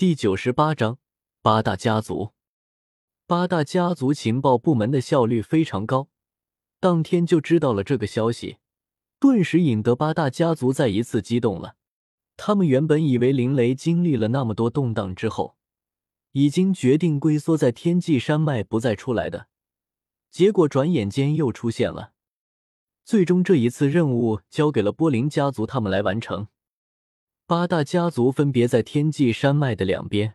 第九十八章八大家族。八大家族情报部门的效率非常高，当天就知道了这个消息，顿时引得八大家族再一次激动了。他们原本以为林雷经历了那么多动荡之后，已经决定龟缩在天际山脉不再出来的，结果转眼间又出现了。最终这一次任务交给了波林家族他们来完成。八大家族分别在天际山脉的两边，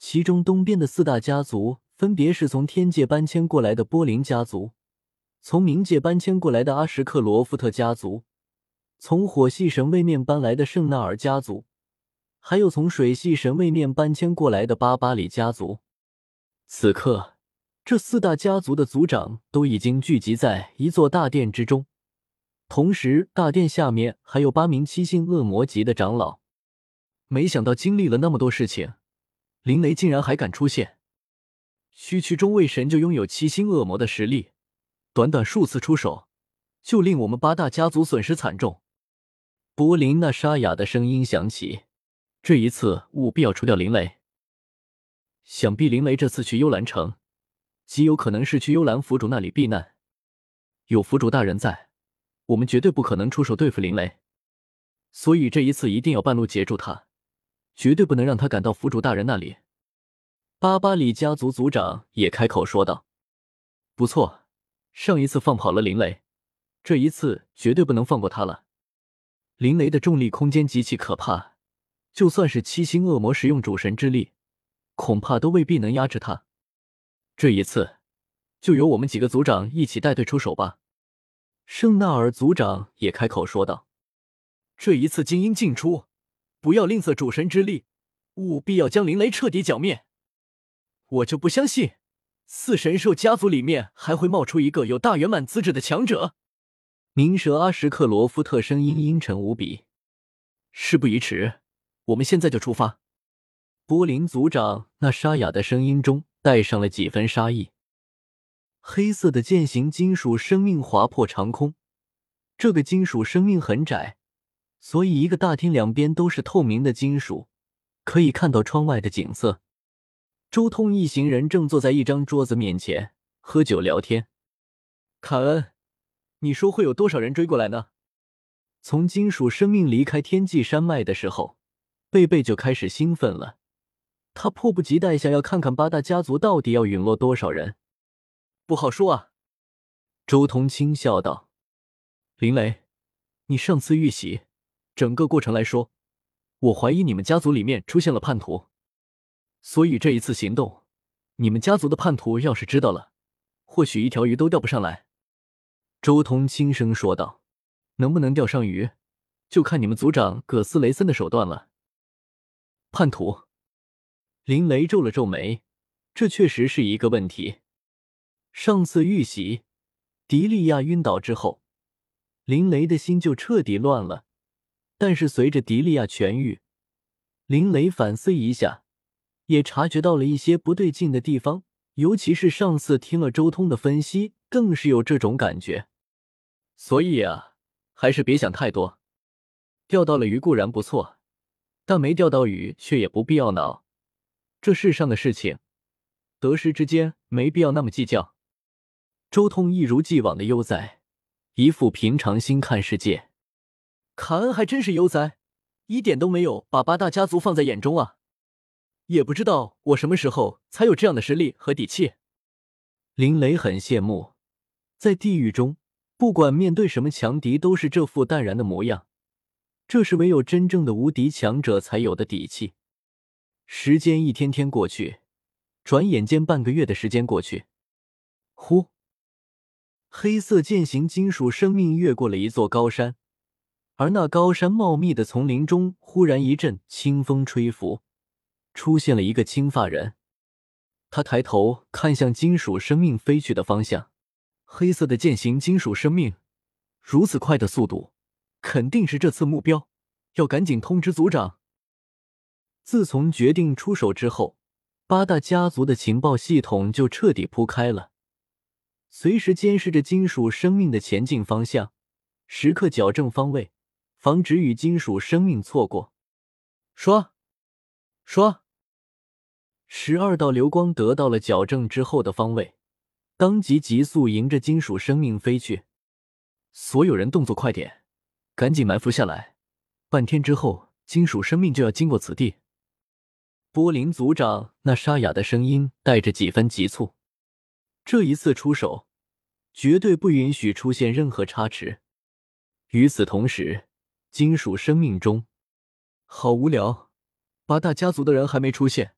其中东边的四大家族分别是从天界搬迁过来的波林家族，从冥界搬迁过来的阿什克罗夫特家族，从火系神位面搬来的圣纳尔家族，还有从水系神位面搬迁过来的巴巴里家族。此刻，这四大家族的族长都已经聚集在一座大殿之中。同时，大殿下面还有八名七星恶魔级的长老。没想到经历了那么多事情，林雷竟然还敢出现。区区中位神就拥有七星恶魔的实力，短短数次出手，就令我们八大家族损失惨重。柏林那沙哑的声音响起：“这一次务必要除掉林雷。想必林雷这次去幽兰城，极有可能是去幽兰府主那里避难。有府主大人在。”我们绝对不可能出手对付林雷，所以这一次一定要半路截住他，绝对不能让他赶到府主大人那里。巴巴里家族族长也开口说道：“不错，上一次放跑了林雷，这一次绝对不能放过他了。林雷的重力空间极其可怕，就算是七星恶魔使用主神之力，恐怕都未必能压制他。这一次，就由我们几个族长一起带队出手吧。”圣纳尔族长也开口说道：“这一次精英进出，不要吝啬主神之力，务必要将林雷彻底剿灭。我就不相信，四神兽家族里面还会冒出一个有大圆满资质的强者。”冥蛇阿什克罗夫特声音阴沉无比：“事不宜迟，我们现在就出发。”波林族长那沙哑的声音中带上了几分杀意。黑色的剑形金属生命划破长空，这个金属生命很窄，所以一个大厅两边都是透明的金属，可以看到窗外的景色。周通一行人正坐在一张桌子面前喝酒聊天。凯恩，你说会有多少人追过来呢？从金属生命离开天际山脉的时候，贝贝就开始兴奋了，他迫不及待想要看看八大家族到底要陨落多少人。不好说啊，周通轻笑道：“林雷，你上次遇袭，整个过程来说，我怀疑你们家族里面出现了叛徒，所以这一次行动，你们家族的叛徒要是知道了，或许一条鱼都钓不上来。”周通轻声说道：“能不能钓上鱼，就看你们族长葛斯雷森的手段了。”叛徒，林雷皱了皱眉，这确实是一个问题。上次遇袭，迪利亚晕倒之后，林雷的心就彻底乱了。但是随着迪利亚痊愈，林雷反思一下，也察觉到了一些不对劲的地方。尤其是上次听了周通的分析，更是有这种感觉。所以啊，还是别想太多。钓到了鱼固然不错，但没钓到鱼却也不必要恼。这世上的事情，得失之间没必要那么计较。周通一如既往的悠哉，一副平常心看世界。卡恩还真是悠哉，一点都没有把八大家族放在眼中啊！也不知道我什么时候才有这样的实力和底气。林雷很羡慕，在地狱中，不管面对什么强敌，都是这副淡然的模样。这是唯有真正的无敌强者才有的底气。时间一天天过去，转眼间半个月的时间过去，呼。黑色剑形金属生命越过了一座高山，而那高山茂密的丛林中，忽然一阵清风吹拂，出现了一个青发人。他抬头看向金属生命飞去的方向，黑色的剑形金属生命，如此快的速度，肯定是这次目标，要赶紧通知族长。自从决定出手之后，八大家族的情报系统就彻底铺开了。随时监视着金属生命的前进方向，时刻矫正方位，防止与金属生命错过。说，说，十二道流光得到了矫正之后的方位，当即急速迎着金属生命飞去。所有人动作快点，赶紧埋伏下来，半天之后，金属生命就要经过此地。波林族长那沙哑的声音带着几分急促。这一次出手，绝对不允许出现任何差池。与此同时，金属生命中，好无聊，八大家族的人还没出现，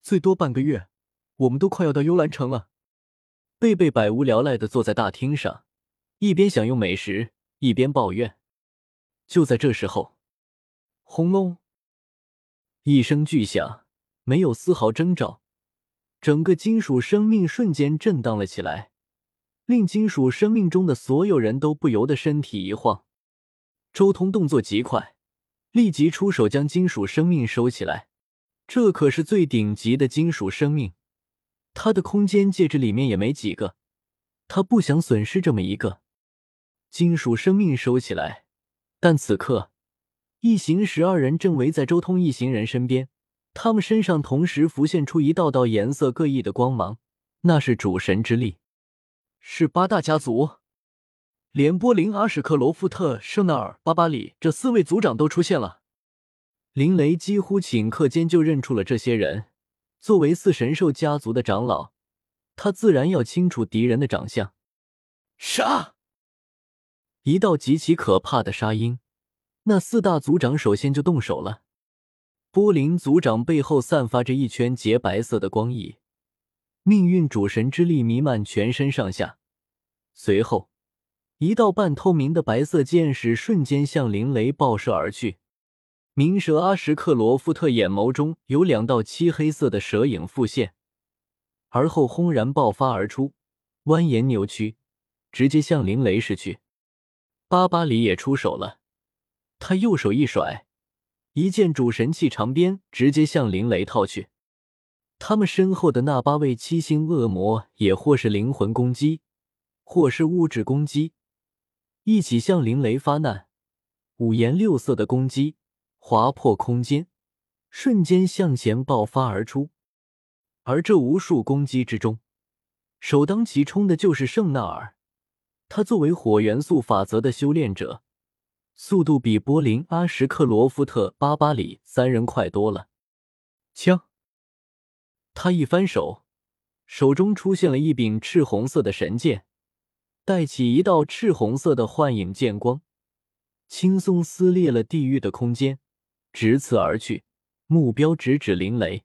最多半个月，我们都快要到幽兰城了。贝贝百无聊赖的坐在大厅上，一边享用美食，一边抱怨。就在这时候，轰隆一声巨响，没有丝毫征兆。整个金属生命瞬间震荡了起来，令金属生命中的所有人都不由得身体一晃。周通动作极快，立即出手将金属生命收起来。这可是最顶级的金属生命，他的空间戒指里面也没几个，他不想损失这么一个金属生命收起来。但此刻，一行十二人正围在周通一行人身边。他们身上同时浮现出一道道颜色各异的光芒，那是主神之力，是八大家族，连波林、阿史克、罗夫特、圣纳尔、巴巴里这四位族长都出现了。林雷几乎顷刻间就认出了这些人，作为四神兽家族的长老，他自然要清楚敌人的长相。杀！一道极其可怕的杀音，那四大族长首先就动手了。波林族长背后散发着一圈洁白色的光翼，命运主神之力弥漫全身上下。随后，一道半透明的白色箭矢瞬间向林雷爆射而去。冥蛇阿什克罗夫特眼眸中有两道漆黑色的蛇影复现，而后轰然爆发而出，蜿蜒扭曲，直接向林雷驶去。巴巴里也出手了，他右手一甩。一件主神器长鞭直接向林雷套去，他们身后的那八位七星恶魔也或是灵魂攻击，或是物质攻击，一起向林雷发难。五颜六色的攻击划破空间，瞬间向前爆发而出。而这无数攻击之中，首当其冲的就是圣纳尔，他作为火元素法则的修炼者。速度比波林、阿什克罗夫特、巴巴里三人快多了。枪！他一翻手，手中出现了一柄赤红色的神剑，带起一道赤红色的幻影剑光，轻松撕裂了地狱的空间，直刺而去，目标直指林雷。